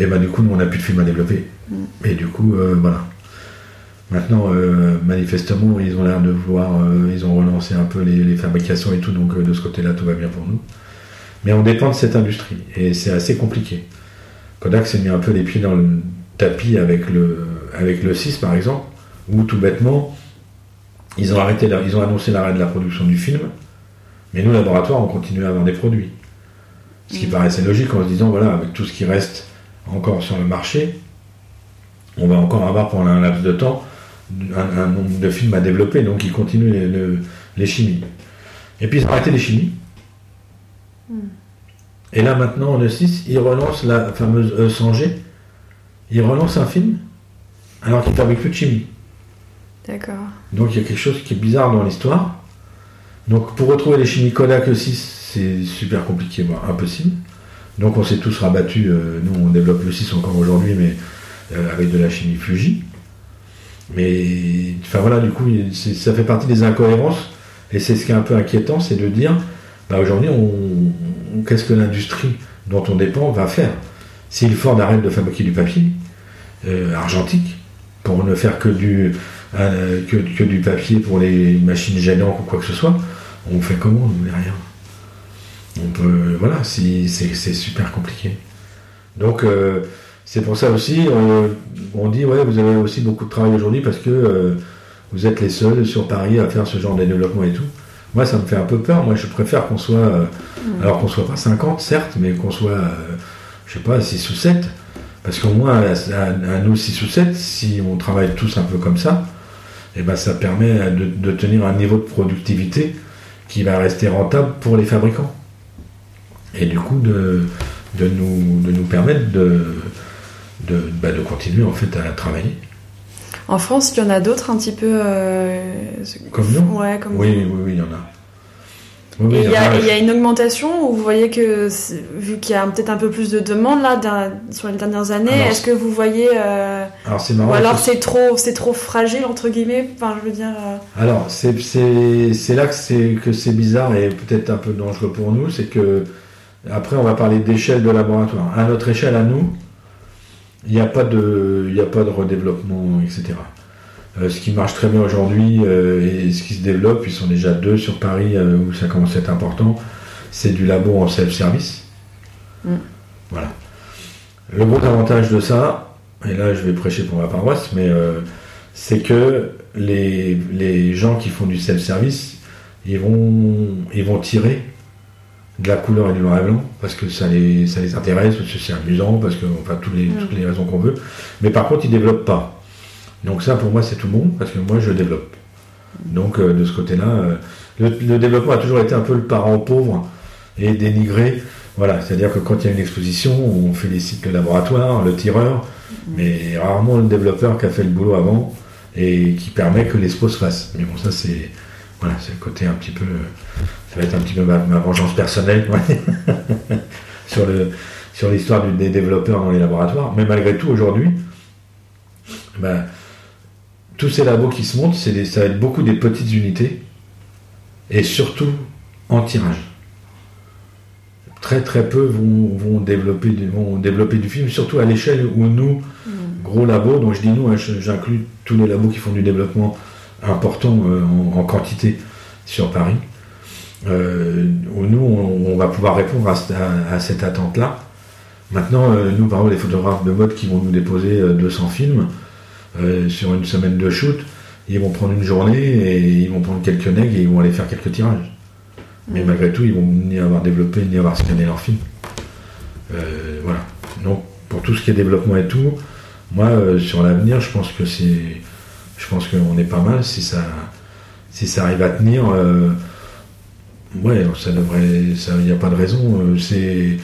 et ben du coup, nous, on n'a plus de film à développer. Mm. Et du coup, voilà. Maintenant, euh, manifestement, ils ont l'air de voir, euh, ils ont relancé un peu les, fabrications et tout, donc euh, de ce côté-là, tout va bien pour nous. Mais on dépend de cette industrie et c'est assez compliqué. Kodak s'est mis un peu les pieds dans le tapis avec le, avec le 6 par exemple, où tout bêtement, ils ont, arrêté ils ont annoncé l'arrêt de la production du film, mais nous, laboratoire, on continue à avoir des produits. Ce qui mmh. paraissait logique en se disant, voilà, avec tout ce qui reste encore sur le marché, on va encore avoir pendant un laps de temps un, nombre de films à développer, donc ils continuent les, chimies. Et puis ils ont arrêté les chimies. Et là maintenant en E6, il relance la fameuse E 100G. Il relance un film alors qu'il fabrique plus de chimie. D'accord. Donc il y a quelque chose qui est bizarre dans l'histoire. Donc pour retrouver les chimies Kodak E6, c'est super compliqué, voire impossible. Donc on s'est tous rabattus, euh, nous on développe le 6 encore aujourd'hui, mais euh, avec de la chimie Fuji. Mais enfin voilà, du coup, ça fait partie des incohérences. Et c'est ce qui est un peu inquiétant, c'est de dire, bah, aujourd'hui, on, on- qu'est-ce que l'industrie dont on dépend va faire Si Ford arrête de fabriquer du papier euh, argentique pour ne faire que du, euh, que, que du papier pour les machines gênantes ou quoi que ce soit, on fait comment nous derrière? On peut, voilà, c'est c'est super compliqué. Donc euh, c'est pour ça aussi, euh, on dit ouais, vous avez aussi beaucoup de travail aujourd'hui parce que vous êtes les seuls sur Paris à faire ce genre de développement et tout. Moi, ça me fait un peu peur. Moi, je préfère qu'on soit, euh, alors qu'on soit pas 50, certes, mais qu'on soit, euh, je sais pas, 6 ou 7. Parce qu'au moins, à, à- à nous 6 ou 7, si on travaille tous un peu comme ça, eh ben, ça permet de, de tenir un niveau de productivité qui va rester rentable pour les fabricants. Et du coup, de, de, nous, de nous permettre de, de, bah, de continuer en fait à travailler. En France, il y en a d'autres un petit peu. euh, Comme nous Ouais, comme Oui, oui, oui, il y en a. Oui, oui, Et il y a. a- il y a une augmentation ou vous voyez que, vu qu'il y a peut-être un peu plus de demandes là sur les dernières années, est-ce que vous voyez. euh, Alors c'est marrant. ou alors c'est- trop, c'est trop fragile, entre guillemets? Enfin, je veux dire. euh, Alors, c'est là que c'est que c'est bizarre et peut-être un peu dangereux pour nous, c'est que après on va parler d'échelle de laboratoire. À notre échelle, à nous, il n'y a pas de il n'y a pas de redéveloppement, etc. Euh, ce qui marche très bien aujourd'hui euh, et ce qui se développe, ils sont déjà deux sur Paris euh, où ça commence à être important. C'est du labo en self-service. Mm. Voilà. Le gros avantage de ça, et là je vais prêcher pour ma paroisse, mais c'est que les, les gens qui font du self-service, ils vont, ils vont tirer de la couleur et du noir et blanc parce que ça les, ça les intéresse, parce que c'est amusant, parce que, enfin, toutes les, les raisons qu'on veut. Mais par contre, ils développent pas. Donc ça, pour moi, c'est tout bon parce que moi, je développe. Donc euh, de ce côté-là, euh, le, le développement a toujours été un peu le parent pauvre et dénigré. Voilà, c'est-à-dire que quand il y a une exposition, on félicite le laboratoire, le tireur, mais rarement le développeur qui a fait le boulot avant et qui permet que l'expo se fasse. Mais bon, ça c'est voilà, c'est le côté un petit peu, euh, ça va être un petit peu ma, ma vengeance personnelle ouais, <laughs> sur le sur l'histoire des développeurs dans les laboratoires. Mais malgré tout, aujourd'hui, ben, tous ces labos qui se montent, c'est des- ça va être beaucoup des petites unités et surtout en tirage. Très très peu vont, vont développer, du- vont développer du film, surtout à l'échelle où nous, gros labos, donc je dis nous, hein, j'inclus tous les labos qui font du développement important euh, en, quantité sur Paris, euh, nous, on, va pouvoir répondre à, cette- attente-là. Maintenant, euh, nous, par exemple, les photographes de mode qui vont nous déposer euh, 200 films sur une semaine de shoot, ils vont prendre une journée et ils vont prendre quelques nègres et ils vont aller faire quelques tirages. Mais malgré tout, ils vont ni avoir développé ni avoir scanné leur film. Voilà. Donc, pour tout ce qui est développement et tout, moi, sur l'avenir, je pense que c'est, je pense qu'on est pas mal si ça, si ça arrive à tenir. euh, ouais, ça devrait, ça, il n'y a pas de raison. euh, c'est,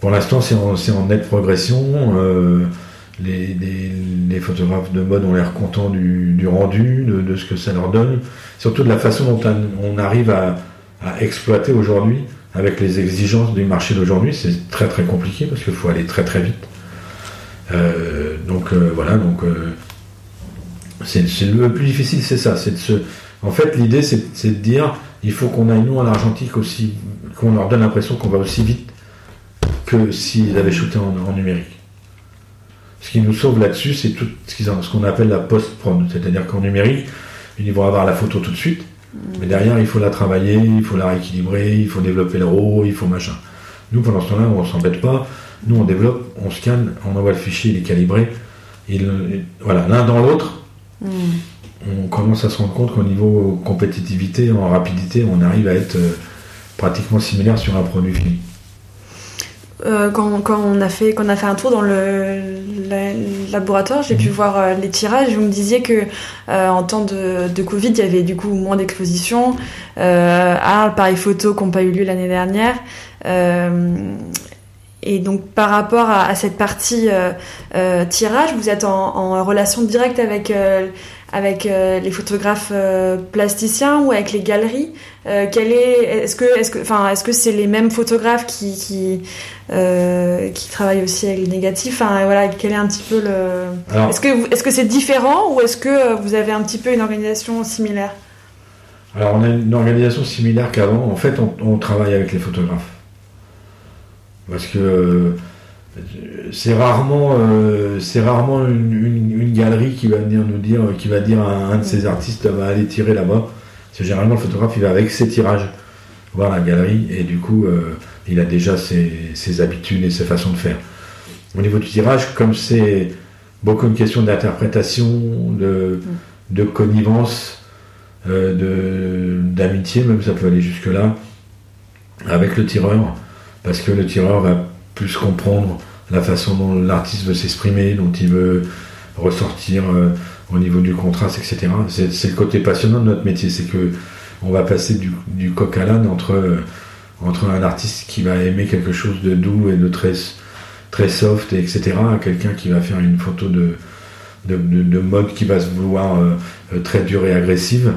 pour l'instant, c'est en, en nette progression. euh, les, les- les photographes de mode ont l'air contents du, du rendu, de, de ce que ça leur donne, surtout de la façon dont on- arrive à, à exploiter aujourd'hui avec les exigences du marché d'aujourd'hui. C'est très très compliqué parce qu'il faut aller très très vite. Donc voilà, donc c'est le plus difficile, c'est ça. C'est. En fait, l'idée, c'est de dire, il faut qu'on aille nous en argentique aussi, qu'on leur donne l'impression qu'on va aussi vite que s'ils avaient shooté en, numérique. Ce qui nous sauve là-dessus, c'est tout ce qu'on appelle la post-prod, c'est-à-dire qu'en numérique, ils vont avoir la photo tout de suite, mais derrière, il faut la travailler, il faut la rééquilibrer, il faut développer le RAW, il faut machin. Nous, pendant ce temps-là, on s'embête pas. Nous, on développe, on scanne, on envoie le fichier, il est calibré. Il, il- voilà, l'un dans l'autre, hmm. on commence à se rendre compte qu'au niveau compétitivité, en rapidité, on arrive à être euh, pratiquement similaire sur un produit fini. euh, quand, quand, on a fait, quand on a fait un tour dans le, laboratoire, j'ai pu mhm. voir euh, les tirages. Vous me disiez que euh, en temps de, de, Covid, il y avait du coup moins d'expositions. Arles, Paris Photo, qui n'ont pas eu lieu l'année dernière. Et donc par rapport à, à cette partie tirage, vous êtes en, en relation directe avec avec euh, les photographes euh, plasticiens ou avec les galeries euh, quel est est-ce que est-ce que enfin est-ce que c'est les mêmes photographes qui qui, qui travaillent aussi avec les négatifs? Enfin voilà quel est un petit peu le est-ce que est-ce que c'est différent ou est-ce que vous avez un petit peu une organisation similaire? Alors on a une organisation similaire qu'avant. En fait on, on, travaille avec les photographes parce que c'est rarement, euh, c'est rarement une, galerie qui va venir nous dire, qui va dire à un de ses artistes va aller tirer là-bas. C'est généralement le photographe, il va avec ses tirages voir la galerie et du coup, euh, il a déjà ses, habitudes et ses façons de faire. Au niveau du tirage, comme c'est beaucoup une question d'interprétation, de, de connivence, euh, d'amitié, même ça peut aller jusque là, avec le tireur, parce que le tireur va plus comprendre la façon dont l'artiste veut s'exprimer, dont il veut ressortir euh, au niveau du contraste, etc. C'est le côté passionnant de notre métier, c'est que on va passer du, coq à l'âne entre, euh, entre un artiste qui va aimer quelque chose de doux et de très, très soft, etc., à quelqu'un qui va faire une photo de, de, mode qui va se vouloir euh, très dure et agressive.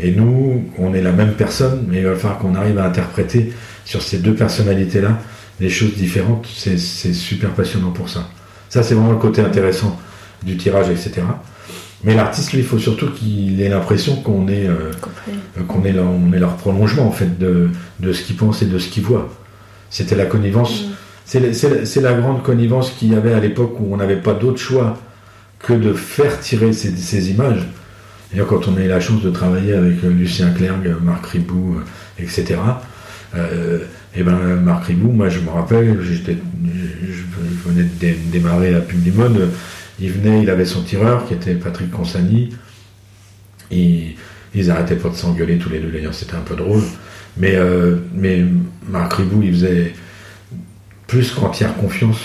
Et nous, on est la même personne, mais il va falloir qu'on arrive à interpréter sur ces deux personnalités-là des choses différentes, c'est super passionnant pour ça. Ça, c'est vraiment le côté intéressant du tirage, etc. Mais l'artiste, lui, il faut surtout qu'il ait l'impression qu'on est, euh, qu'on est, on est leur prolongement, en fait, de, de ce qu'il pense et de ce qu'il voit. C'était la connivence. Mm. C'est la grande connivence qu'il y avait à l'époque où on n'avait pas d'autre choix que de faire tirer ces, ces images. Et quand on a eu la chance de travailler avec euh, Lucien Clergue, Marc Ribou, euh, etc., et eh ben Marc Ribou, moi je me rappelle, je venais de démarrer à Publimode, il venait, il avait son tireur qui était Patrick Consani, ils arrêtaient pas de s'engueuler tous les deux d'ailleurs, c'était un peu drôle. Mais, euh, mais Marc Ribou, il faisait plus qu'entière confiance.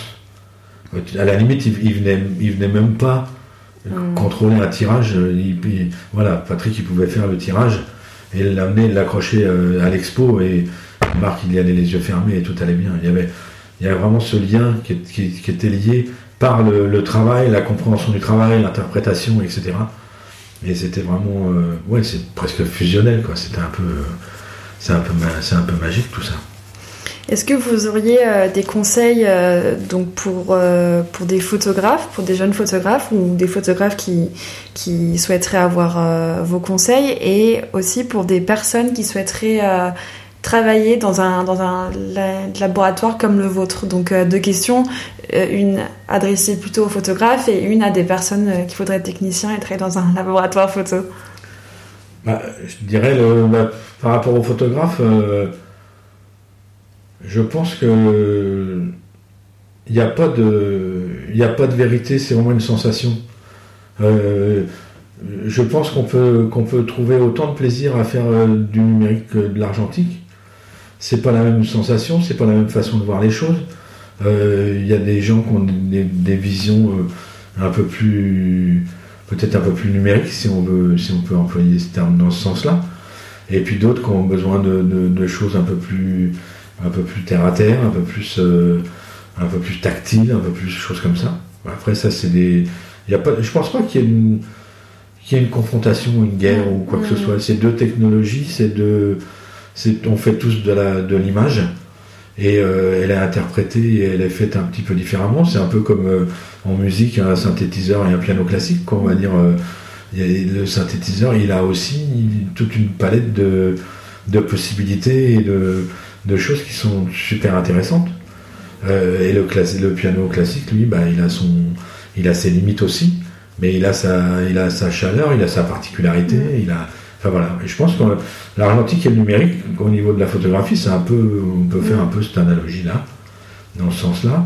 À la limite, il, venait, il venait même pas hmm. contrôler un tirage. voilà, Patrick, il pouvait faire le tirage et l'amener, l'accrocher euh, à l'expo et Marc, il y allait les yeux fermés et tout allait bien. Il y avait, il y avait vraiment ce lien qui, était lié par le, travail, la compréhension du travail, l'interprétation, etc. Et c'était vraiment, euh, ouais, c'est presque fusionnel, quoi. C'était un peu, c'est un c'est un peu magique tout ça. Est-ce que vous auriez euh, des conseils euh, donc pour, pour des photographes, pour des jeunes photographes ou des photographes qui, qui souhaiteraient avoir vos conseils et aussi pour des personnes qui souhaiteraient travailler dans un, laboratoire comme le vôtre? Donc euh, deux questions, euh, une adressée plutôt aux photographes et une à des personnes euh, qui voudraient être techniciens et travailler dans un <laughs> laboratoire photo. Bah, je dirais, par rapport aux photographes, je pense que il n'y a pas de a pas de vérité c'est vraiment une sensation je pense qu'on peut qu'on peut trouver autant de plaisir à faire du numérique que de l'argentique c'est pas la même sensation, c'est pas la même façon de voir les choses. Euh, il y a des gens qui ont des, visions euh, un peu plus, peut-être un peu plus numériques, si on veut, si on peut employer ce terme dans ce sens-là. Et puis d'autres qui ont besoin de, choses un peu plus, un peu plus terre à terre, un peu plus, euh, un peu plus tactile, un peu plus choses comme ça. Après ça, c'est des, y a pas, je pense pas qu'il y ait une, qu'il y ait une confrontation, une guerre ou quoi que ce soit. C'est deux technologies, c'est deux on fait tous de l'image et euh, elle est interprétée et elle est faite un petit peu différemment. C'est un peu comme euh, en musique un synthétiseur et un piano classique, quoi, on va dire. Euh, le synthétiseur, il a aussi toute une palette de, possibilités et de, choses qui sont super intéressantes. et le, le piano classique, lui, bah, il a son, il a ses limites aussi, mais il a sa, il a sa chaleur, il a sa particularité, il a voilà, je pense que l'argentique et le numérique, au niveau de la photographie, c'est un peu, on peut faire un peu cette analogie-là, dans ce sens-là.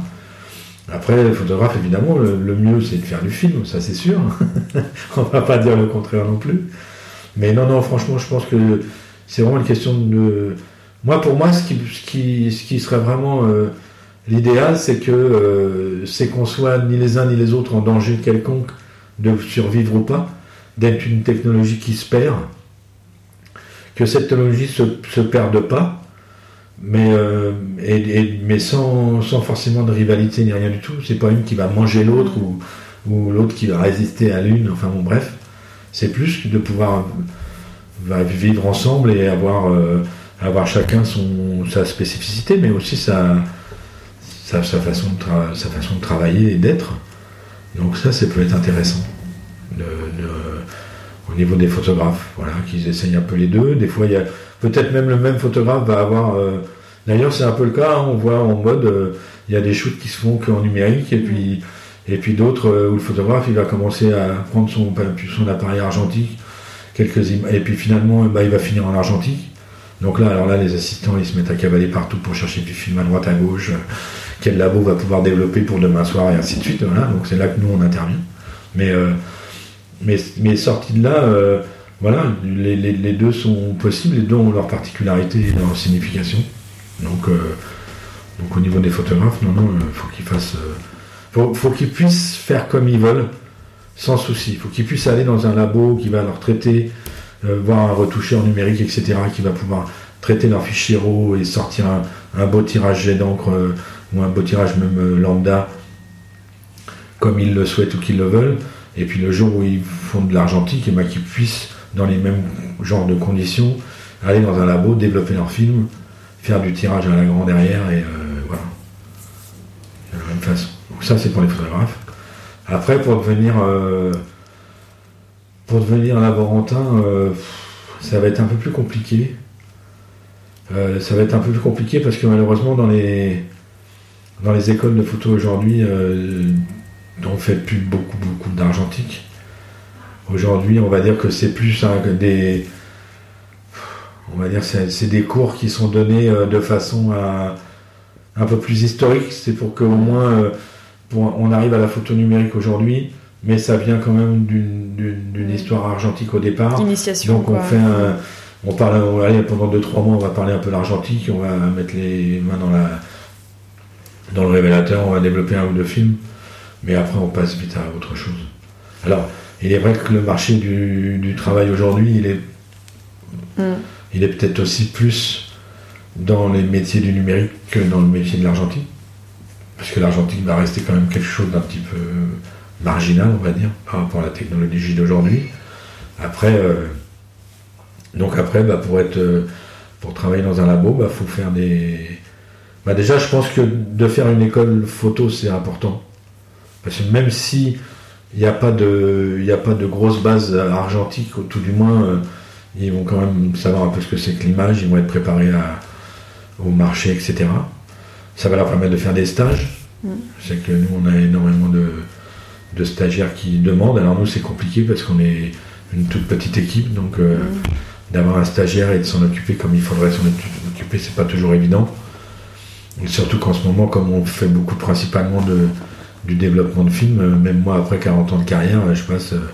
Après, le photographe, évidemment, le, mieux, c'est de faire du film, ça c'est sûr. <laughs> on va pas dire le contraire non plus. Mais non, non, franchement, je pense que c'est vraiment une question de. Moi, pour moi, ce qui, ce qui, ce qui serait vraiment. Euh, l'idéal, c'est que c'est qu'on soit ni les uns ni les autres en danger quelconque de survivre ou pas, d'être une technologie qui se perd, que cette technologie se, se perde pas, mais, et, mais sans, sans, forcément de rivalité ni rien du tout. C'est pas une qui va manger l'autre ou, ou l'autre qui va résister à l'une. Enfin bon, bref, c'est plus de pouvoir vivre ensemble et avoir, euh, avoir chacun son, sa spécificité, mais aussi sa, sa, façon, de sa façon de travailler et d'être. Donc ça, ça peut être intéressant. au niveau des photographes, voilà, qu'ils essayent un peu les deux. Des fois, il y a peut-être même le même photographe va avoir. Euh, d'ailleurs, c'est un peu le cas. Hein, on voit en mode, euh, il y a des shoots qui se font qu'en numérique et puis et puis d'autres où le photographe il va commencer à prendre son, son appareil argentique quelques et puis finalement bah, il va finir en argentique. Donc là, alors là, les assistants ils se mettent à cavaler partout pour chercher du film à droite, à gauche, euh, quel labo va pouvoir développer pour demain soir et ainsi de suite. Donc c'est là que nous on intervient. Mais euh, mais, sortis de là, euh, voilà, les, deux sont possibles, les deux ont leur particularité et leur signification. Donc donc au niveau des photographes, non non, faut qu'ils fassent, faut, faut qu'ils puissent faire comme ils veulent sans souci. Faut qu'ils puissent aller dans un labo qui va leur traiter, voir un retoucheur numérique, etc., qui va pouvoir traiter leur fichier RAW et sortir un, beau tirage jet d'encre euh, ou un beau tirage même euh, lambda comme ils le souhaitent ou qu'ils le veulent. Et puis le jour où ils font de l'argentique, et eh ben, qu'ils puissent, dans les mêmes genres de conditions, aller dans un labo, développer leur film, faire du tirage à la grande derrière, et voilà. De la même façon. Donc ça, c'est pour les photographes. Après, pour devenir, euh, pour devenir laborantin, euh, ça va être un peu plus compliqué. Euh, ça va être un peu plus compliqué parce que malheureusement, dans les, dans les écoles de photo aujourd'hui, on ne fait plus beaucoup, beaucoup d'argentique. Aujourd'hui, on va dire que c'est plus des. On va dire c'est des cours qui sont donnés de façon un peu plus historique. C'est pour qu'au moins on arrive à la photo numérique aujourd'hui, mais ça vient quand même d'une histoire argentique au départ. Donc on fait on parle, pendant 2-3 mois, on va parler un peu l'argentique, on va mettre les mains dans la dans le révélateur, on va développer un ou deux films, mais après on passe vite à autre chose. Alors, il est vrai que le marché du, travail aujourd'hui, il est, mm. il est peut-être aussi plus dans les métiers du numérique que dans le métier de l'argentique parce que l'Argentine va rester quand même quelque chose d'un petit peu marginal, on va dire, par rapport à la technologie d'aujourd'hui. Après, euh, donc après, bah, pour être, euh, pour travailler dans un labo, il bah, faut faire des. Bah, déjà, je pense que de faire une école photo, c'est important, parce que même si il n'y a pas de, il a pas de grosse base argentique, ou tout du moins, euh, ils vont quand même savoir un peu ce que c'est que l'image, ils vont être préparés au marché, etc. Ça va leur permettre de faire des stages. Mm. Je sais que nous, on a énormément de, stagiaires qui demandent. Alors nous, c'est compliqué parce qu'on est une toute petite équipe, donc euh, mm. d'avoir un stagiaire et de s'en occuper comme il faudrait s'en occuper, c'est pas toujours évident. surtout qu'en ce moment, comme on fait beaucoup principalement de, du développement de films, euh, même moi, après 40 ans de carrière, je passe euh,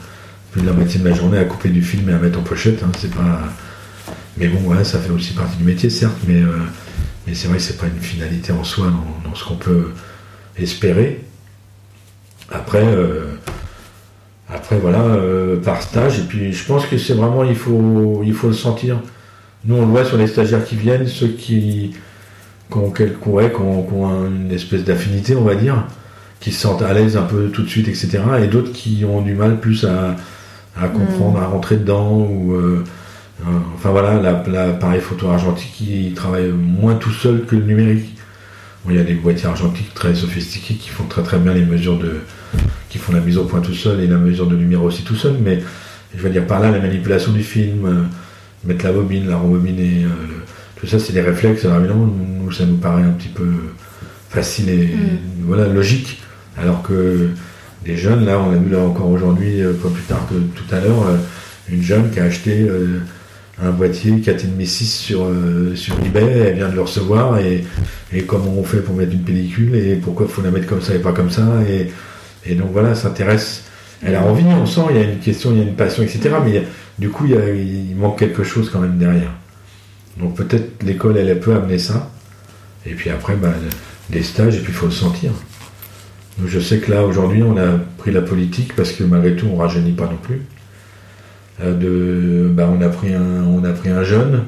plus de la moitié de ma journée à couper du film et à mettre en pochette. Hein, c'est pas... Mais bon, ouais, ça fait aussi partie du métier, certes, mais mais c'est vrai que c'est pas une finalité en soi dans, ce qu'on peut espérer. Après, euh, après voilà, euh, par stage, et puis je pense que c'est vraiment, il faut, il faut le sentir. Nous, on le voit sur les stagiaires qui viennent, ceux qui, qui ont, une espèce d'affinité, on va dire, qui se sentent à l'aise un peu tout de suite, etc. Et d'autres qui ont du mal plus à, comprendre, mm. à rentrer dedans, ou. Euh, euh, enfin voilà, l'appareil photo argentique, il travaille moins tout seul que le numérique. Il y a des boîtiers argentiques très sophistiqués qui font très très bien les mesures de. qui font la mise au point tout seul et la mesure de lumière aussi tout seul, mais je veux dire par là la manipulation du film, euh, mettre la bobine, la rembobiner, euh, tout ça c'est des réflexes. Alors évidemment, nous ça nous paraît un petit peu facile et mm. voilà, logique. Alors que des jeunes, là on a vu là encore aujourd'hui, pas plus tard que tout à l'heure, une jeune qui a acheté un boîtier 4,5 6 sur, euh, sur eBay, elle vient de le recevoir et, comment on fait pour mettre une pellicule et pourquoi il faut la mettre comme ça et pas comme ça et, et donc voilà, s'intéresse. Elle a envie, on sent, il y a une question, il y a une passion, etc. Mais du coup, il, manque quelque chose quand même derrière. Donc peut-être l'école, elle, peut amener ça. Et puis après, bah, des stages et puis il faut le sentir. Donc je sais que là aujourd'hui on a pris la politique parce que malgré tout on rajeunit pas non plus. Euh, de, bah, on, a pris un, on a pris un jeune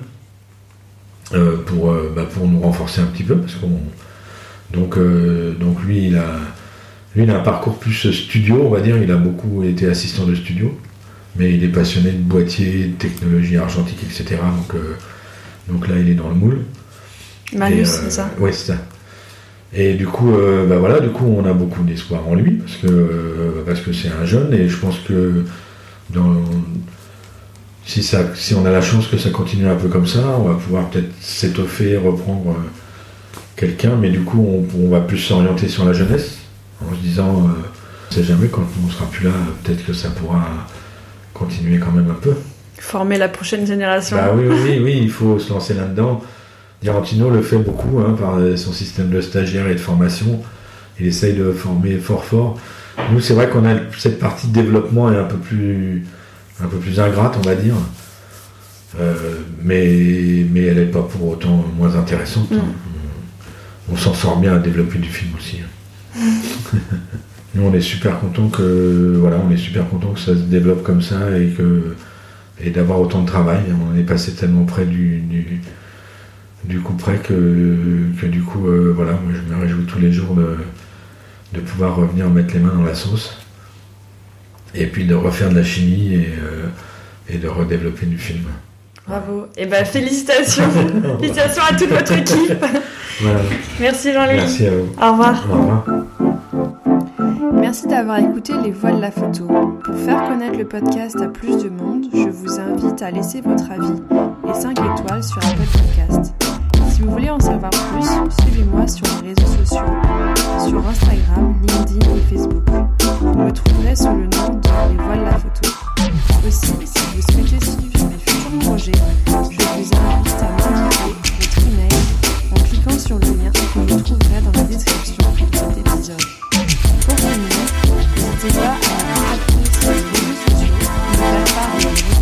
euh, pour, euh, bah, pour nous renforcer un petit peu parce qu'on donc, donc lui il a lui il a un parcours plus studio on va dire. Il a beaucoup été assistant de studio mais il est passionné de boîtier, de technologie argentique etc donc donc là il est dans le moule. Marius c'est ça? oui c'est ça. Et du coup, bah voilà, du coup, on a beaucoup d'espoir en lui parce que parce que c'est un jeune et je pense que dans, si, ça, si on a la chance que ça continue un peu comme ça, on va pouvoir peut-être s'étoffer, reprendre euh, quelqu'un, mais du coup, on, va plus s'orienter sur la jeunesse, en se disant, euh, on ne sait jamais, quand on sera plus là, peut-être que ça pourra continuer quand même un peu. Former la prochaine génération. Bah oui, oui, oui, il faut se lancer là-dedans. Dirantino le fait beaucoup hein, par son système de stagiaires et de formation. Il essaye de former fort fort. Nous, c'est vrai qu'on a cette partie de développement est un peu plus un peu plus ingrate, on va dire. Euh, mais, mais elle n'est pas pour autant moins intéressante. On, s'en sort bien à développer du film aussi. Hein. <laughs> Nous, on est super content que voilà, on est super content que ça se développe comme ça et que et d'avoir autant de travail. On est passé tellement près du, du, coup près que, que du coup euh, voilà, moi je me réjouis tous les jours de, de pouvoir revenir mettre les mains dans la sauce et puis de refaire de la chimie et, euh, de redévelopper du film. Bravo. Et eh ben félicitations. <laughs> félicitations à toute votre équipe. Voilà. Merci Jean-Luc. Merci à vous. Au revoir. Au revoir. Merci d'avoir écouté Les Voix de la Photo. Pour faire connaître le podcast à plus de monde, je vous invite à laisser votre avis et 5 étoiles sur Apple Podcast. Si vous voulez en savoir plus, suivez-moi sur les réseaux sociaux, sur Instagram, LinkedIn et Facebook vous me trouverez sous le nom de Les la Photo. Aussi, si vous souhaitez suivre mes futurs projets, je vous invite à m'indiquer votre email en cliquant sur le lien que vous trouverez dans la description de cet épisode. Pour finir, n'hésitez pas à contacter sur les réseaux sociaux, nous faire